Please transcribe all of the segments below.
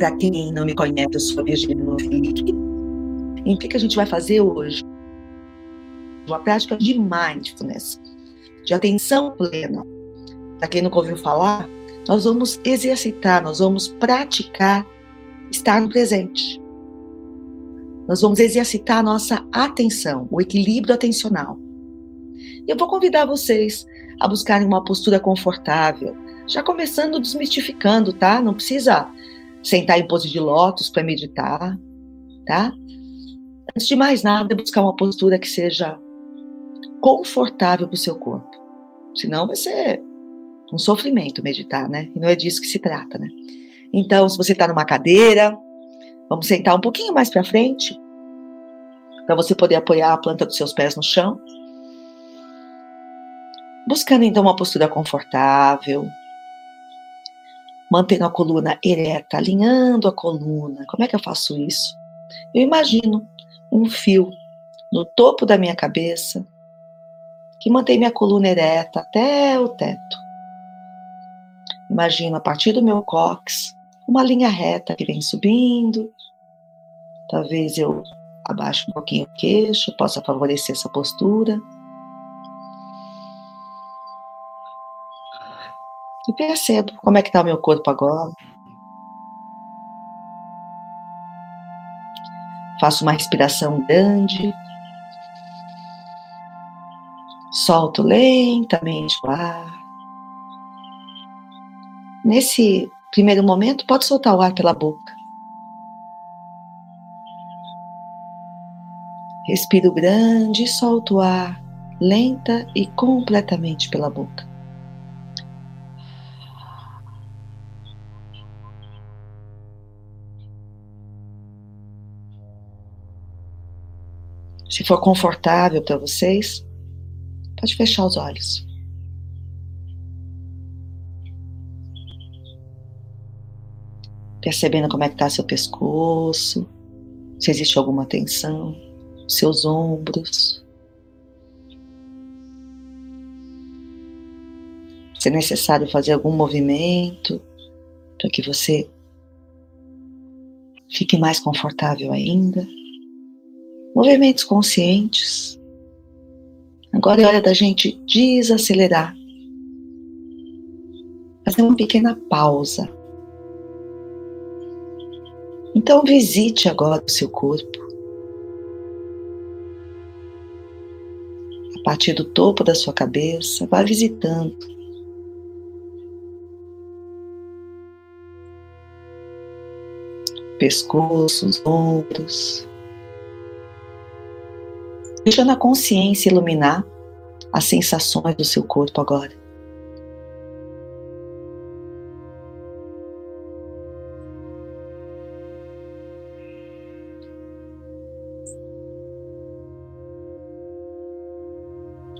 Para quem não me conhece, eu sou a Virginia Novick. Em que, que a gente vai fazer hoje? Uma prática de mindfulness, de atenção plena. Para quem nunca ouviu falar, nós vamos exercitar, nós vamos praticar estar no presente. Nós vamos exercitar a nossa atenção, o equilíbrio atencional. E eu vou convidar vocês a buscarem uma postura confortável, já começando desmistificando, tá? Não precisa sentar em pose de lótus para meditar, tá? Antes de mais nada, buscar uma postura que seja confortável para o seu corpo. Senão vai ser um sofrimento meditar, né? E não é disso que se trata, né? Então, se você está numa cadeira, vamos sentar um pouquinho mais para frente, para você poder apoiar a planta dos seus pés no chão. Buscando então uma postura confortável, mantendo a coluna ereta, alinhando a coluna. Como é que eu faço isso? Eu imagino um fio no topo da minha cabeça que mantém minha coluna ereta até o teto. Imagino a partir do meu cóccix uma linha reta que vem subindo. Talvez eu abaixe um pouquinho o queixo, possa favorecer essa postura. E percebo como é que está o meu corpo agora. Faço uma respiração grande. Solto lentamente o ar. Nesse primeiro momento, pode soltar o ar pela boca. Respiro grande e solto o ar lenta e completamente pela boca. Se for confortável para vocês, pode fechar os olhos. Percebendo como é que está seu pescoço, se existe alguma tensão, seus ombros. Se é necessário fazer algum movimento para que você fique mais confortável ainda movimentos conscientes. Agora é hora da gente desacelerar, fazer uma pequena pausa. Então, visite agora o seu corpo. A partir do topo da sua cabeça, vá visitando. Pescoço, os ombros, Deixando a consciência iluminar as sensações do seu corpo agora.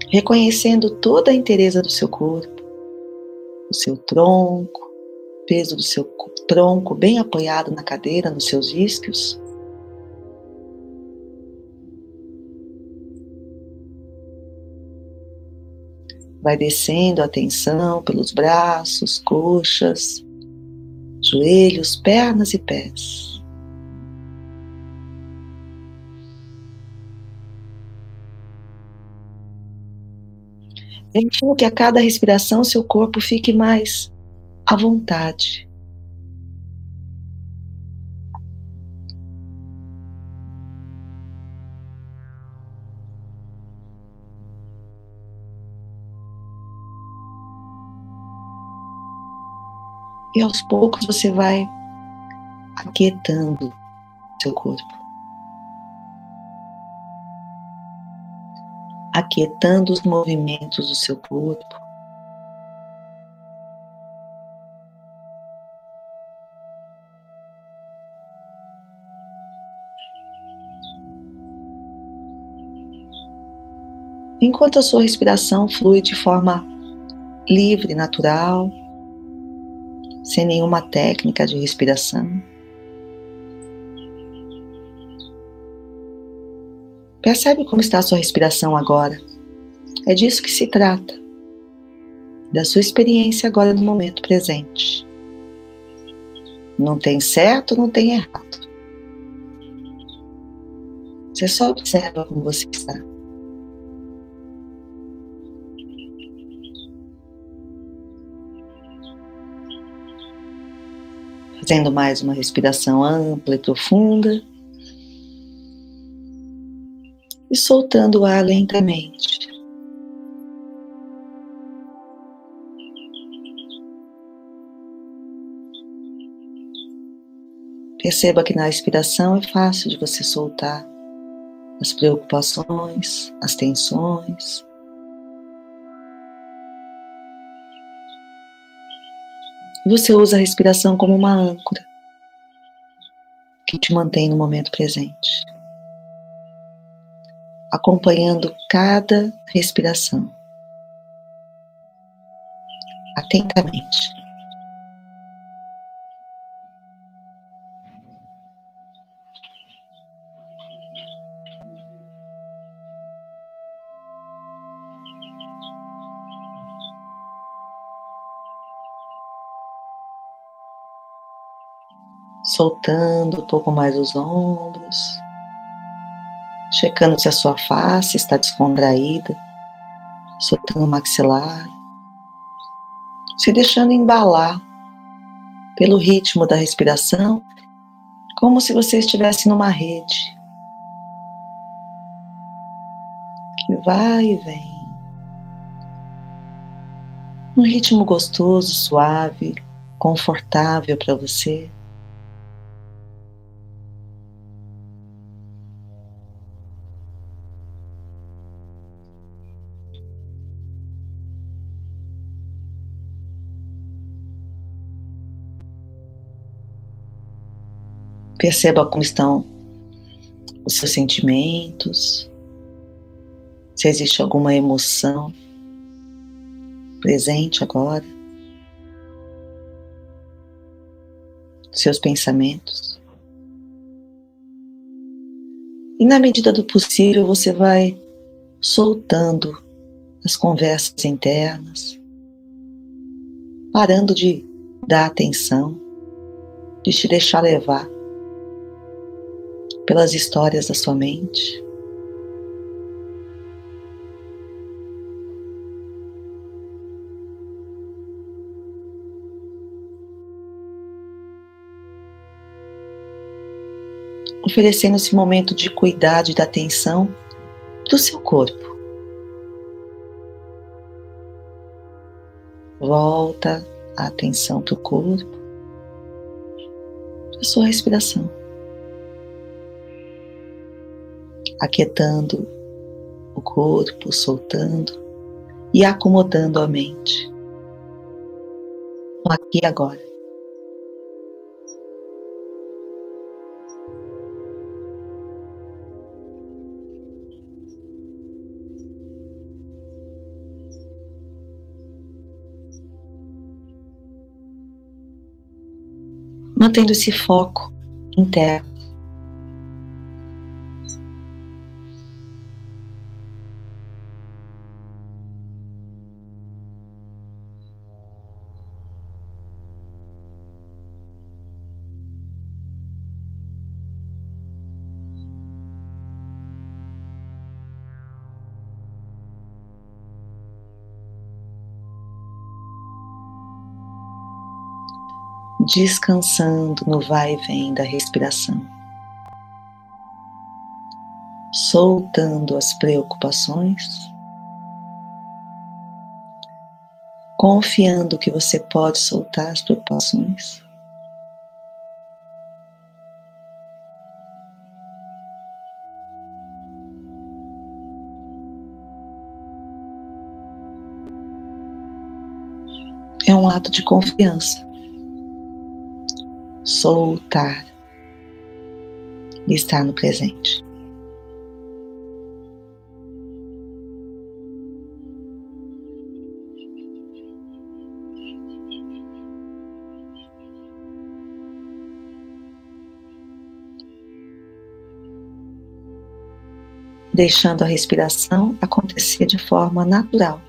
Reconhecendo toda a inteireza do seu corpo, o seu tronco, peso do seu tronco bem apoiado na cadeira, nos seus isquios. Vai descendo a tensão pelos braços, coxas, joelhos, pernas e pés. Permitindo que a cada respiração seu corpo fique mais à vontade. E aos poucos você vai aquietando seu corpo. Aquietando os movimentos do seu corpo. Enquanto a sua respiração flui de forma livre, natural, sem nenhuma técnica de respiração. Percebe como está a sua respiração agora? É disso que se trata, da sua experiência agora no momento presente. Não tem certo, não tem errado. Você só observa como você está. Fazendo mais uma respiração ampla e profunda. E soltando o ar lentamente. Perceba que na expiração é fácil de você soltar as preocupações, as tensões. Você usa a respiração como uma âncora que te mantém no momento presente, acompanhando cada respiração atentamente. Soltando um pouco mais os ombros, checando se a sua face está descontraída, soltando o maxilar, se deixando embalar pelo ritmo da respiração, como se você estivesse numa rede que vai e vem. Um ritmo gostoso, suave, confortável para você. Perceba como estão os seus sentimentos, se existe alguma emoção presente agora, seus pensamentos. E na medida do possível você vai soltando as conversas internas, parando de dar atenção, de te deixar levar pelas histórias da sua mente. Oferecendo esse momento de cuidado e da atenção para o seu corpo. Volta a atenção para o corpo, para a sua respiração. Aquietando o corpo, soltando e acomodando a mente. Aqui agora. Mantendo esse foco interno. Descansando no vai e vem da respiração, soltando as preocupações, confiando que você pode soltar as preocupações. É um ato de confiança soltar e estar no presente. Deixando a respiração acontecer de forma natural.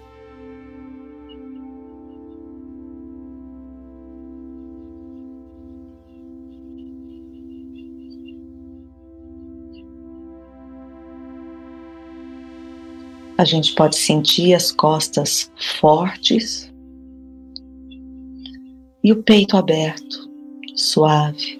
A gente pode sentir as costas fortes e o peito aberto, suave.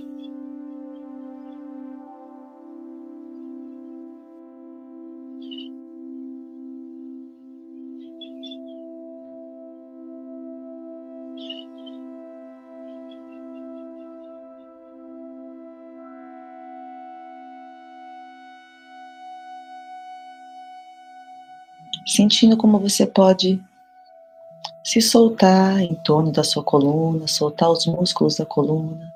Sentindo como você pode se soltar em torno da sua coluna, soltar os músculos da coluna,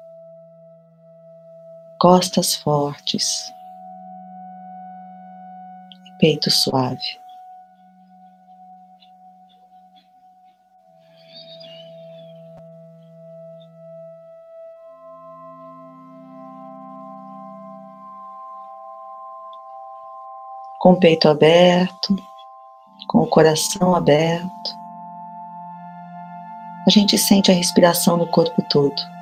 costas fortes, peito suave. Com o peito aberto, o coração aberto, a gente sente a respiração no corpo todo.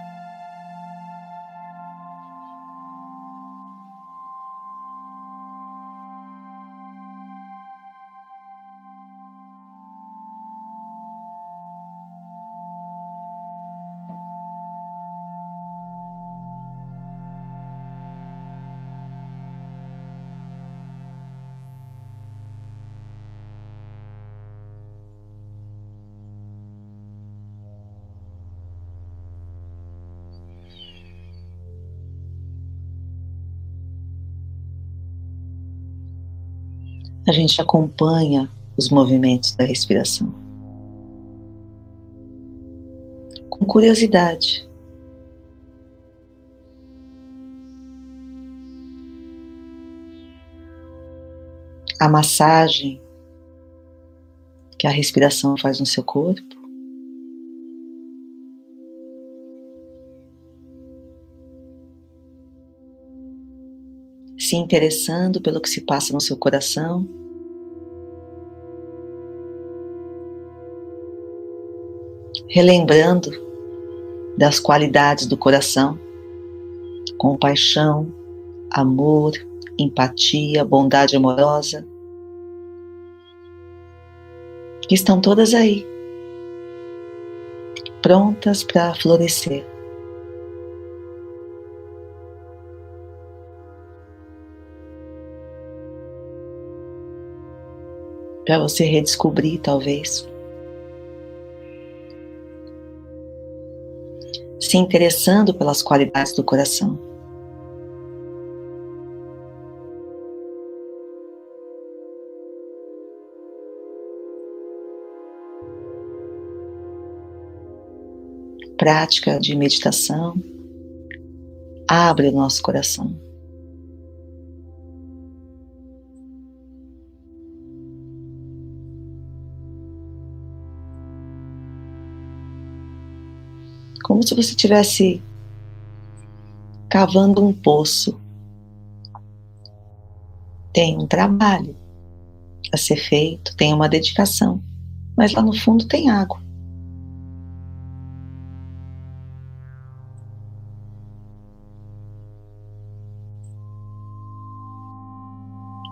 A gente acompanha os movimentos da respiração. Com curiosidade. A massagem que a respiração faz no seu corpo. se interessando pelo que se passa no seu coração. Relembrando das qualidades do coração, compaixão, amor, empatia, bondade amorosa, que estão todas aí, prontas para florescer. para você redescobrir, talvez. Se interessando pelas qualidades do coração. Prática de meditação abre o nosso coração. Como se você estivesse cavando um poço. Tem um trabalho a ser feito, tem uma dedicação, mas lá no fundo tem água.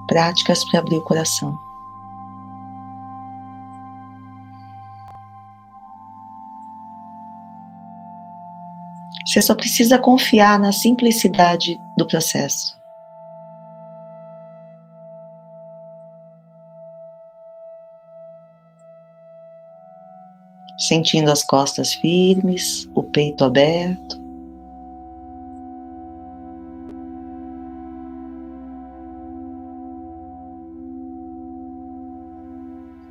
Práticas para abrir o coração. Você só precisa confiar na simplicidade do processo. Sentindo as costas firmes, o peito aberto.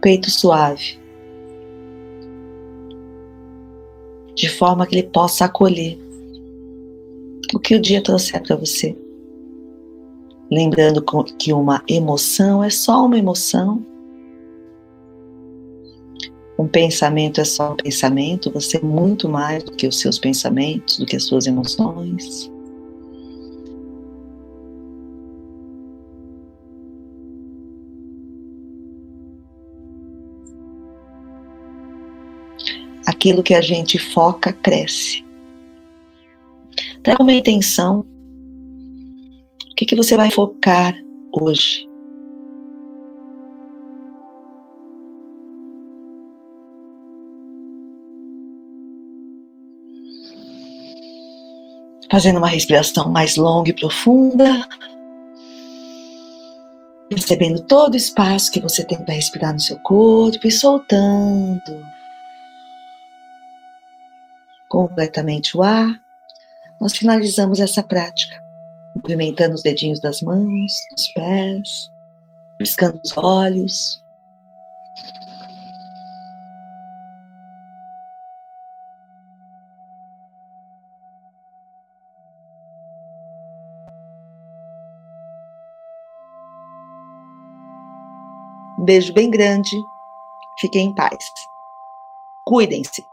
Peito suave. de forma que ele possa acolher o que o dia trouxer para você. Lembrando que uma emoção é só uma emoção, um pensamento é só um pensamento, você é muito mais do que os seus pensamentos, do que as suas emoções. Aquilo que a gente foca cresce. Traga uma intenção. O que, que você vai focar hoje? Fazendo uma respiração mais longa e profunda. Percebendo todo o espaço que você tem para respirar no seu corpo e soltando completamente o ar nós finalizamos essa prática, movimentando os dedinhos das mãos, dos pés, piscando os olhos. Um beijo bem grande. Fiquem em paz. Cuidem-se.